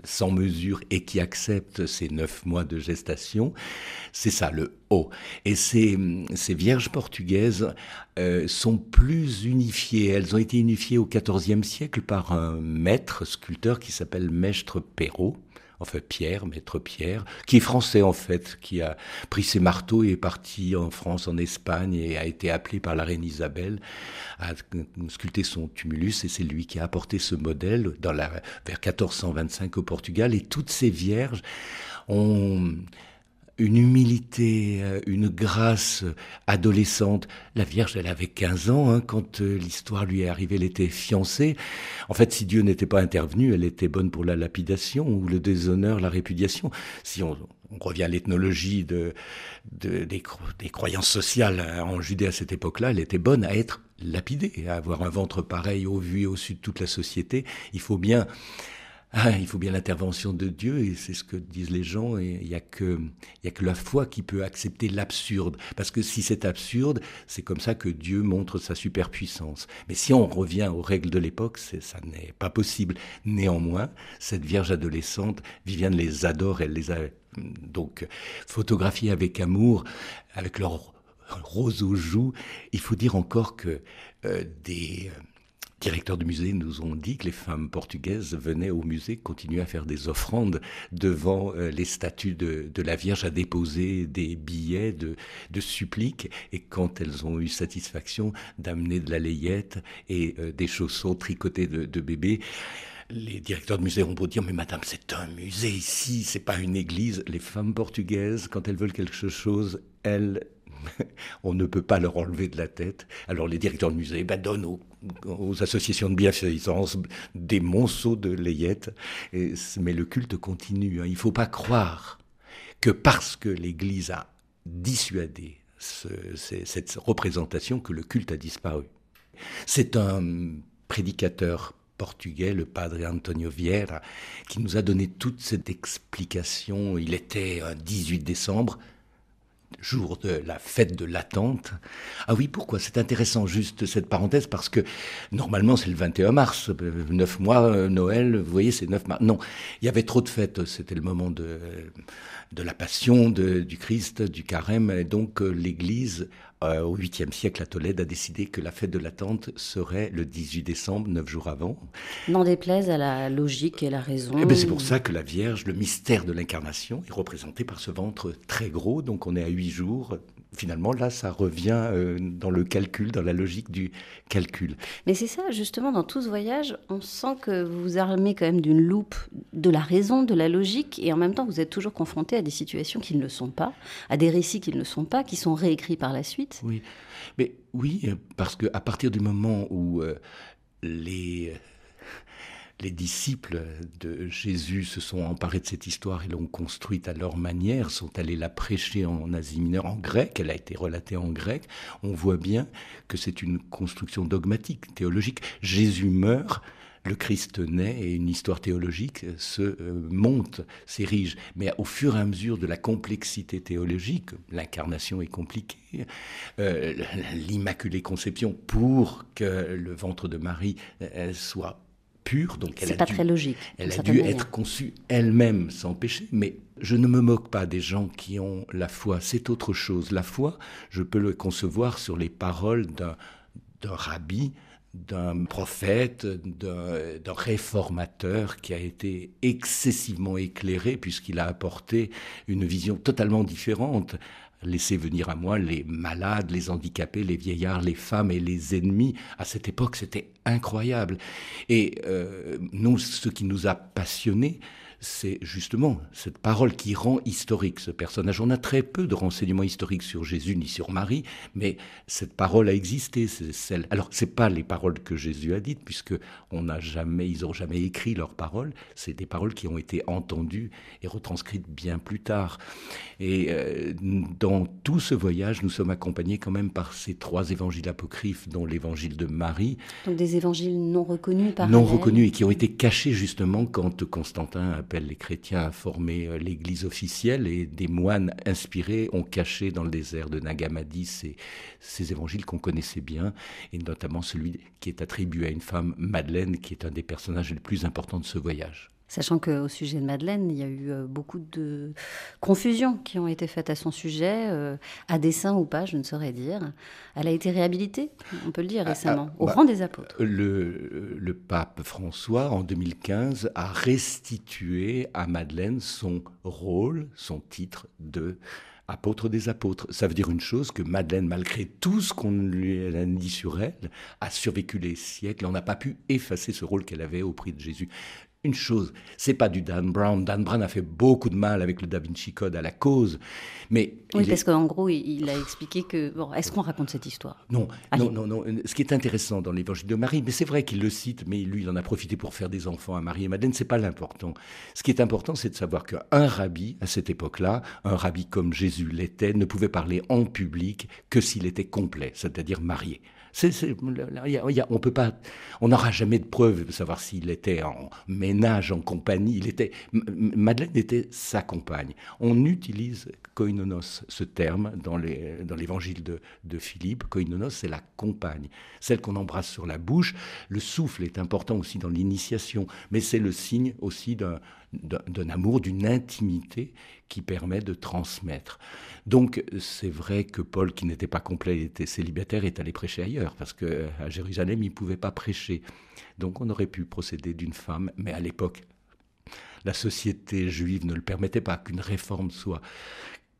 sans mesure et qui accepte ces neuf mois de gestation. C'est ça, le O. Et ces, ces vierges portugaises euh, sont plus unifiées. Elles ont été unifiées au XIVe siècle par un maître sculpteur qui s'appelle Maître Perrault enfin Pierre, maître Pierre, qui est français en fait, qui a pris ses marteaux et est parti en France, en Espagne et a été appelé par la reine Isabelle à sculpter son tumulus et c'est lui qui a apporté ce modèle dans la, vers 1425 au Portugal et toutes ces vierges ont une humilité, euh, une grâce adolescente. La Vierge, elle avait 15 ans hein, quand euh, l'histoire lui est arrivée, elle était fiancée. En fait, si Dieu n'était pas intervenu, elle était bonne pour la lapidation ou le déshonneur, la répudiation. Si on, on revient à l'ethnologie de, de- des, cro- des croyances sociales hein, en Judée à cette époque-là, elle était bonne à être lapidée, à avoir un ventre pareil au vu et au su de toute la société. Il faut bien ah, il faut bien l'intervention de Dieu, et c'est ce que disent les gens, et il n'y a, que, y a que la foi qui peut accepter l'absurde. Parce que si c'est absurde, c'est comme ça que Dieu montre sa superpuissance. Mais si on revient aux règles de l'époque, ça n'est pas possible. Néanmoins, cette Vierge adolescente, Viviane les adore, elle les a donc photographiées avec amour, avec leur rose aux joues. Il faut dire encore que euh, des... euh, directeurs du musée nous ont dit que les femmes portugaises venaient au musée continuer à faire des offrandes devant euh, les statues de, de la Vierge, à déposer des billets de, de. Et quand elles ont eu satisfaction d'amener de la layette et euh, des chaussons tricotés de, de bébés, les directeurs de musées ont beau dire, mais madame, c'est un musée ici, c'est pas une église. Les femmes portugaises, quand elles veulent quelque chose, elles on ne peut pas leur enlever de la tête. Alors les directeurs de musée ben, donnent aux, associations de bienfaisance des monceaux de layettes. mais le culte continue. Hein. Il ne faut pas croire que parce que l'Église a dissuadé cette représentation que le culte a disparu. C'est un prédicateur portugais, le padre Antonio Vieira, qui nous a donné toute cette explication. Il était un 18 décembre, jour de la fête de l'attente. Ah oui, pourquoi C'est intéressant juste cette parenthèse parce que normalement c'est le 21 mars, neuf mois, euh, Noël, vous voyez, c'est 9 mars. Non, il y avait trop de fêtes, c'était le moment de, de la passion du Christ, du carême, et donc euh, l'Église euh, au 8e siècle à Tolède, a décidé que la fête de l'attente serait le 18 décembre, neuf jours avant. N'en déplaise à la logique et la raison. Eh ben, c'est pour ça que la Vierge, le mystère de l'incarnation, est représenté par ce ventre très gros. Donc on est à huit jours finalement, là, ça revient euh, dans le calcul, dans la logique du calcul. Mais c'est ça, justement, dans tout ce voyage, on sent que vous vous armez quand même d'une loupe de la raison, de la logique, et en même temps, vous êtes toujours confronté à des situations qui ne le sont pas, à des récits qui ne le sont pas, qui sont réécrits par la suite. Oui, mais oui, parce qu'à partir du moment où euh, les les disciples de Jésus se sont emparés de cette histoire et l'ont construite à leur manière, sont allés la prêcher en Asie mineure, en grec, elle a été relatée en grec, on voit bien que c'est une construction dogmatique, théologique. Jésus meurt, le Christ naît et une histoire théologique se euh, monte, s'érige. Mais au fur et à mesure de la complexité théologique, l'incarnation est compliquée, euh, l'Immaculée Conception, pour que le ventre de Marie euh, soit pure, donc elle a pas dû, très logique. Elle a dû être conçue elle-même sans péché. Mais je ne me moque pas des gens qui ont la foi. C'est autre chose. La foi, je peux le concevoir sur les paroles d'un rabbi, d'un prophète, d'un réformateur qui a été excessivement éclairé puisqu'il a apporté une vision totalement différente laisser venir à moi les malades, les handicapés, les vieillards, les femmes et les ennemis. À cette époque, c'était incroyable. Et euh, ce qui nous a passionnés, c'est justement cette parole qui rend historique ce personnage. On a très peu de renseignements historiques sur Jésus ni sur Marie, mais cette parole a existé. C'est celle. Alors, c'est pas les paroles que Jésus a dites, puisque on n'a jamais, ils n'ont jamais écrit leurs paroles. C'est des paroles qui ont été entendues et retranscrites bien plus tard. Et euh, dans tout ce voyage, nous sommes accompagnés quand même par ces trois évangiles apocryphes, dont l'évangile de Marie. Donc des évangiles non reconnus par non reconnus et qui ont été cachés justement quand Constantin appelle les chrétiens à former euh, l'Église officielle et des moines inspirés ont caché dans le désert de Nagamadi ces, ces évangiles qu'on connaissait bien, et notamment celui qui est attribué à une femme, Madeleine, qui est un des personnages les plus importants de ce voyage. Sachant qu'au sujet de Madeleine, il y a eu euh, beaucoup de confusions qui ont été faites à son sujet, euh, à dessein ou pas, je ne saurais dire. Elle a été réhabilitée, on peut le dire ah, récemment, ah, au bah, rang des apôtres. Le, le, pape François, en 2015, a restitué à Madeleine son rôle, son titre de apôtre des apôtres. Ça veut dire une chose, que Madeleine, malgré tout ce qu'on lui a dit sur elle, a survécu les siècles. On n'a pas pu effacer ce rôle qu'elle avait au prix de Jésus une chose, c'est pas du Dan Brown. Dan Brown a fait beaucoup de mal avec le Da Vinci Code à la cause, mais oui, parce qu'en gros, il a expliqué que bon, est-ce qu'on raconte cette histoire? Non, non, non, non. Ce qui est intéressant dans l'Évangile de Marie, mais c'est vrai qu'il le cite, mais lui, il en a profité pour faire des enfants à Marie et Madeleine. C'est pas l'important. Ce qui est important, c'est de savoir qu'un rabbi à cette époque-là, un rabbi comme Jésus l'était, ne pouvait parler en public que s'il était complet, c'est-à-dire marié on peut pas, on n'aura jamais de preuve de savoir s'il était en ménage, en compagnie. Il était, Madeleine était sa compagne. On utilise koinonos, ce terme, dans l'évangile de, Philippe. Koinonos, c'est la compagne, celle qu'on embrasse sur la bouche. Le souffle est important aussi dans l'initiation, mais c'est le signe aussi d'un amour, d'une intimité qui permet de transmettre. Donc c'est vrai que Paul, qui n'était pas complet, était célibataire, est allé prêcher ailleurs, parce qu'à Jérusalem, il ne pouvait pas prêcher. Donc on aurait pu procéder d'une femme, mais à l'époque, la société juive ne le permettait pas qu'une réforme soit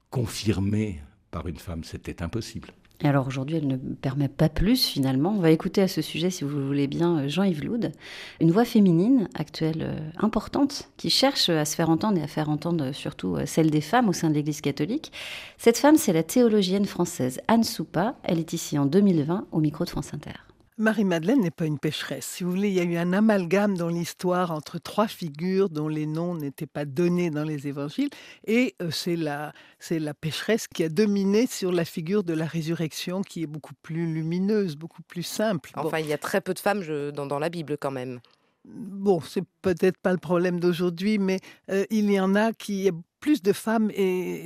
confirmée par une femme, c'était impossible. Et alors aujourd'hui, elle ne permet pas plus finalement. On va écouter à ce sujet, si vous voulez bien, Jean-Yves Loud, une voix féminine actuelle euh, importante qui cherche à se faire entendre et à faire entendre surtout euh, celle des femmes au sein de l'Église catholique. Cette femme, c'est la théologienne française Anne Soupa. Elle est ici en 2020 au micro de France Inter. Marie-Madeleine n'est pas une pécheresse. Si vous voulez, il y a eu un amalgame dans l'histoire entre trois figures dont les noms n'étaient pas donnés dans les évangiles. Et euh, c'est la, c'est la pécheresse qui a dominé sur la figure de la résurrection qui est beaucoup plus lumineuse, beaucoup plus simple. Enfin, il y a très peu de femmes dans, dans la Bible quand même. Bon, c'est peut-être pas le problème d'aujourd'hui, mais euh, il y en a qui plus de femmes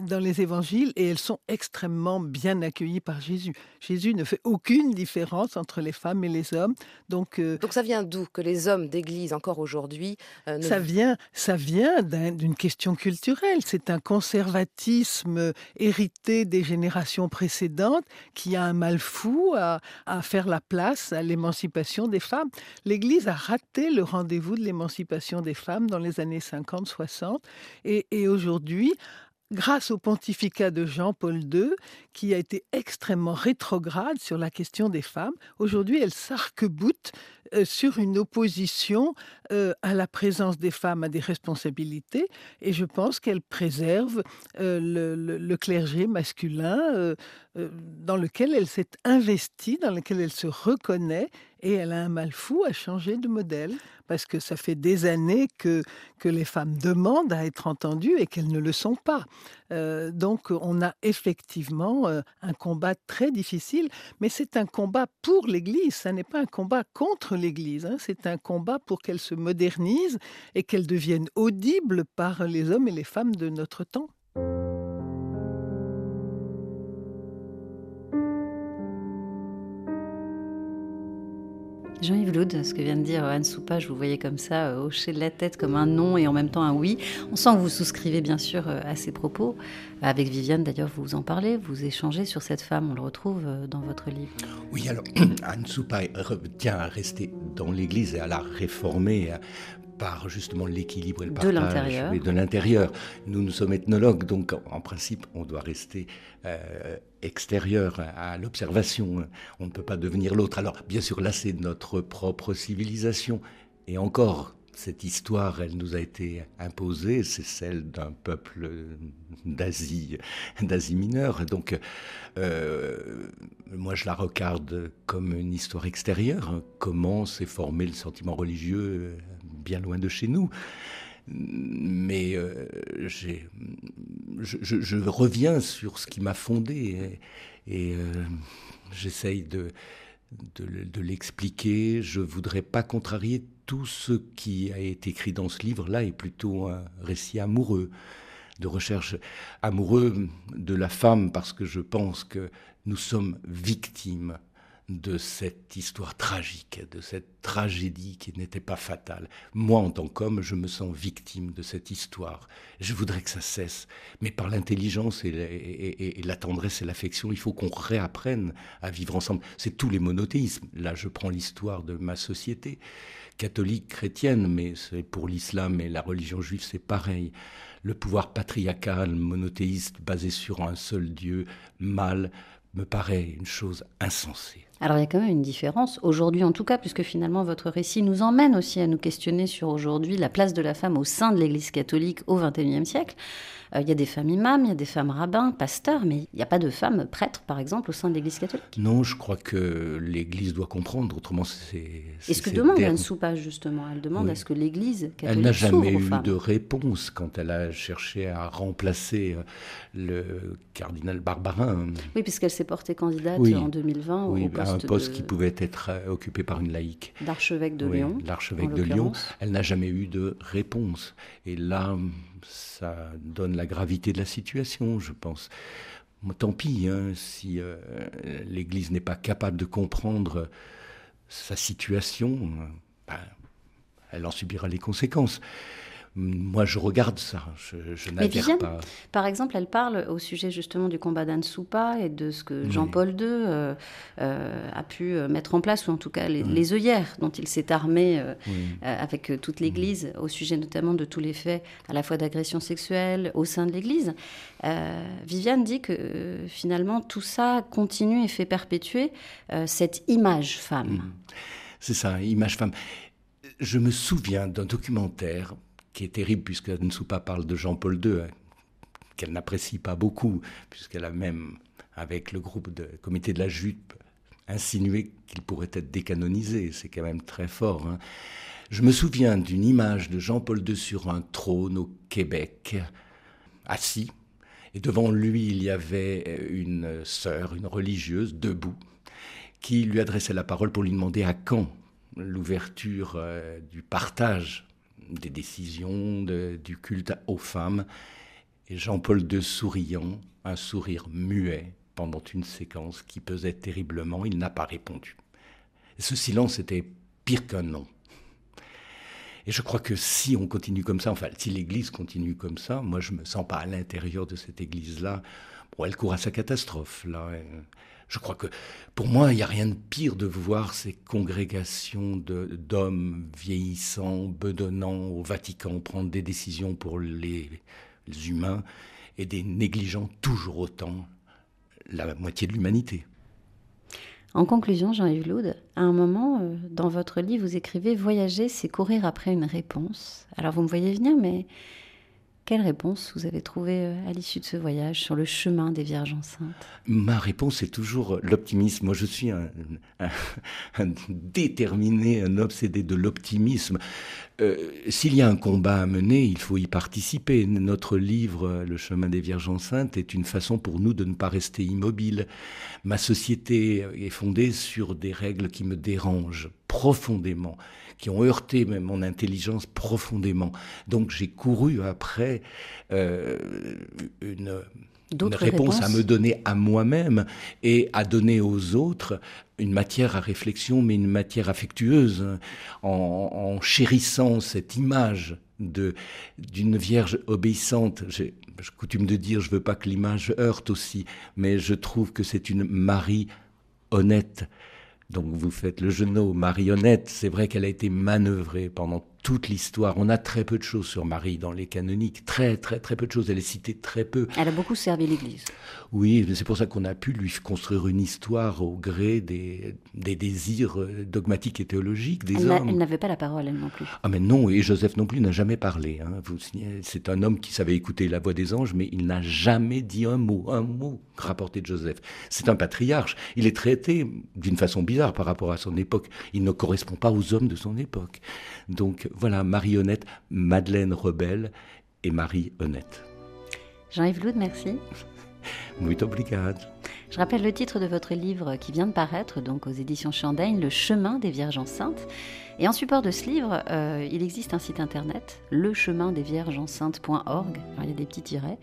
dans les évangiles et elles sont extrêmement bien accueillies par Jésus. Jésus ne fait aucune différence entre les femmes et les hommes. Donc, euh, Donc ça vient d'où que les hommes d'église encore aujourd'hui euh, ça vient ça vient d'une question culturelle. C'est un conservatisme hérité des générations précédentes qui a un mal fou à, à faire la place à l'émancipation des femmes. L'Église a raté le rendez-vous de l'émancipation des femmes dans les années 50-60 et, et aujourd'hui grâce au pontificat de Jean-Paul II, qui a été extrêmement rétrograde sur la question des femmes, aujourd'hui elle s'arc-boute euh, sur une opposition euh, à la présence des femmes à des responsabilités, et je pense qu'elle préserve euh, le, clergé masculin dans lequel elle s'est investie, dans lequel elle se reconnaît, et elle a un mal fou à changer de modèle parce que ça fait des années que, que les femmes demandent à être entendues et qu'elles ne le sont pas. Euh, donc on a effectivement euh, un combat très difficile, mais c'est un combat pour l'Église, ce n'est pas un combat contre l'Église, hein. c'est un combat pour qu'elle se modernise et qu'elle devienne audible par les hommes et les femmes de notre temps. Jean-Yves Loud, ce que vient de dire Anne Soupa, je vous voyais comme ça, euh, hocher de la tête comme un non et en même temps un oui. On sent que vous souscrivez bien sûr euh, à ces propos. Avec Viviane, d'ailleurs, vous en parlez, vous échangez sur cette femme, on le retrouve euh, dans votre livre. Oui, alors Anne Soupa tient à rester dans l'Église et à la réformer par justement l'équilibre et le partage. De l'intérieur. de l'intérieur. Nous, nous sommes ethnologues, donc en, principe, on doit rester euh, extérieur à, l'observation. On ne peut pas devenir l'autre. Alors, bien sûr, là, c'est notre propre civilisation. Et encore, cette histoire, elle nous a été imposée, c'est celle d'un peuple d'Asie, d'Asie mineure. Donc, euh, moi, je la regarde comme une histoire extérieure. Comment s'est formé le sentiment religieux bien loin de chez nous. Mais euh, je, reviens sur ce qui m'a fondé et, euh, j'essaye de, de, l'expliquer. Je voudrais pas contrarier tout ce qui a été écrit dans ce livre-là est plutôt un récit amoureux, de recherche amoureux de la femme, parce que je pense que nous sommes victimes de cette histoire tragique, de cette tragédie qui n'était pas fatale. Moi, en tant qu'homme, je me sens victime de cette histoire. Je voudrais que ça cesse. Mais par l'intelligence et, la tendresse et l'affection, il faut qu'on réapprenne à vivre ensemble. C'est tous les monothéismes. Là, je prends l'histoire de ma société, catholique, chrétienne, mais c'est pour l'islam et la religion juive, c'est pareil. Le pouvoir patriarcal, monothéiste, basé sur un seul Dieu, mal, me paraît une chose insensée. Alors il y a quand même une différence, aujourd'hui en tout cas, puisque finalement votre récit nous emmène aussi à nous questionner sur aujourd'hui la place de la femme au sein de l'Église catholique au XXIe siècle. Euh, il y a des femmes imams, il y a des femmes rabbins, pasteurs, mais il n'y a pas de femmes prêtres, par exemple, au sein de l'Église catholique. Non, je crois que l'Église doit comprendre, autrement c'est... Et ce que demande Anne Soupa, justement Elle demande à ce que l'Église catholique Elle n'a jamais eu de réponse quand elle a cherché à remplacer euh, le cardinal Barbarin. Oui, puisqu'elle s'est portée candidate en 2020 oui, au poste un poste qui pouvait être euh, occupé par une laïque. D'archevêque de Lyon. L'archevêque de Lyon. Elle n'a jamais eu de réponse. Et là, ça donne la gravité de la situation, je pense. Tant pis, hein, si euh, l'Église n'est pas capable de comprendre sa situation, ben, elle en subira les conséquences. Moi, je regarde ça. Je, n'adhère Viviane, pas. par exemple, elle parle au sujet justement du combat d'Anne Soupa et de ce que Oui. Jean-Paul II euh, euh, a pu euh, mettre en place, ou en tout cas les, Oui. les œillères dont il s'est armé euh, Oui. avec toute l'Église, au sujet notamment de tous les faits à la fois d'agression sexuelle au sein de l'Église. Viviane dit que finalement tout ça continue et fait perpétuer cette image femme. C'est ça, image femme. Je me souviens d'un documentaire qui est terrible puisque Nsoupa parle de Jean-Paul II, hein, qu'elle n'apprécie pas beaucoup, puisqu'elle a même, avec le groupe de comité de la jupe, insinué qu'il pourrait être décanonisé. C'est quand même très fort. hein. Je me souviens d'une image de Jean-Paul II sur un trône au Québec, assis, et devant lui il y avait une sœur, une religieuse, debout, qui lui adressait la parole pour lui demander à quand l'ouverture euh, du partage des décisions, du culte aux femmes. Et Jean-Paul II souriant, un sourire muet pendant une séquence qui pesait terriblement, il n'a pas répondu. Ce silence était pire qu'un non. Et je crois que si on continue comme ça, enfin, si l'Église continue comme ça, moi je me sens pas à l'intérieur de cette Église-là. Bon, elle court à sa catastrophe, là. Et Je crois que, pour moi, il n'y a rien de pire de voir ces congrégations d'hommes vieillissants, bedonnants au Vatican prendre des décisions pour les, humains et des négligeants toujours autant la moitié de l'humanité. En conclusion, Jean-Yves Loud, à un moment, euh, dans votre livre, vous écrivez Voyager, c'est courir après une réponse. Alors vous me voyez venir, mais quelle réponse vous avez trouvée euh, à l'issue de ce voyage sur le chemin des Vierges enceintes? Ma réponse est toujours l'optimisme. Moi, je suis un, déterminé, un obsédé de l'optimisme. Euh, S'il y a un combat à mener, il faut y participer. Notre livre, euh, Le chemin des Vierges enceintes, est une façon pour nous de ne pas rester immobiles. Ma société est fondée sur des règles qui me dérangent profondément, qui ont heurté même mon intelligence profondément. Donc j'ai couru après euh, une, une réponse à me donner à moi-même et à donner aux autres une matière à réflexion, mais une matière affectueuse, en, en chérissant cette image de d'une vierge obéissante. J'ai j'ai coutume de dire, je veux pas que l'image heurte aussi, mais je trouve que c'est une Marie honnête. Donc vous faites le genou, marionnette. C'est vrai qu'elle a été manœuvrée pendant toute l'histoire. On a très peu de choses sur Marie dans les canoniques. Très, très, très peu de choses. Elle est citée très peu. Elle a beaucoup servi l'Église. Oui, mais c'est pour ça qu'on a pu lui construire une histoire au gré des, des désirs euh, dogmatiques et théologiques des Elle hommes. elle n'avait pas la parole, elle non plus. Ah mais non, et Joseph non plus n'a jamais parlé. hein. C'est un homme qui savait écouter la voix des anges, mais il n'a jamais dit un mot, un mot rapporté de Joseph. C'est un patriarche. Il est traité d'une façon bizarre par rapport à son époque. Il ne correspond pas aux hommes de son époque. Donc voilà, marionnette, Madeleine rebelle et Marie honnête. Jean-Yves Loud, merci. Muito obrigado. Je rappelle le titre de votre livre qui vient de paraître, donc aux éditions Chandaigne, Le chemin des Vierges enceintes. Et en support de ce livre, euh, il existe un site internet, lechemindesviergesenceintes.org. Il y a des petits tirets,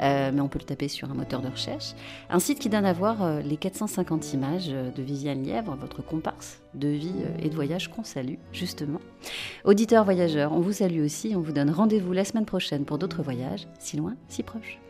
euh, mais on peut le taper sur un moteur de recherche. Un site qui donne à voir euh, les 450 images de Viviane Lièvre, votre comparse de vie et de voyage qu'on salue, justement. Auditeurs voyageurs, on vous salue aussi, on vous donne rendez-vous la semaine prochaine pour d'autres voyages, si loin, si proches.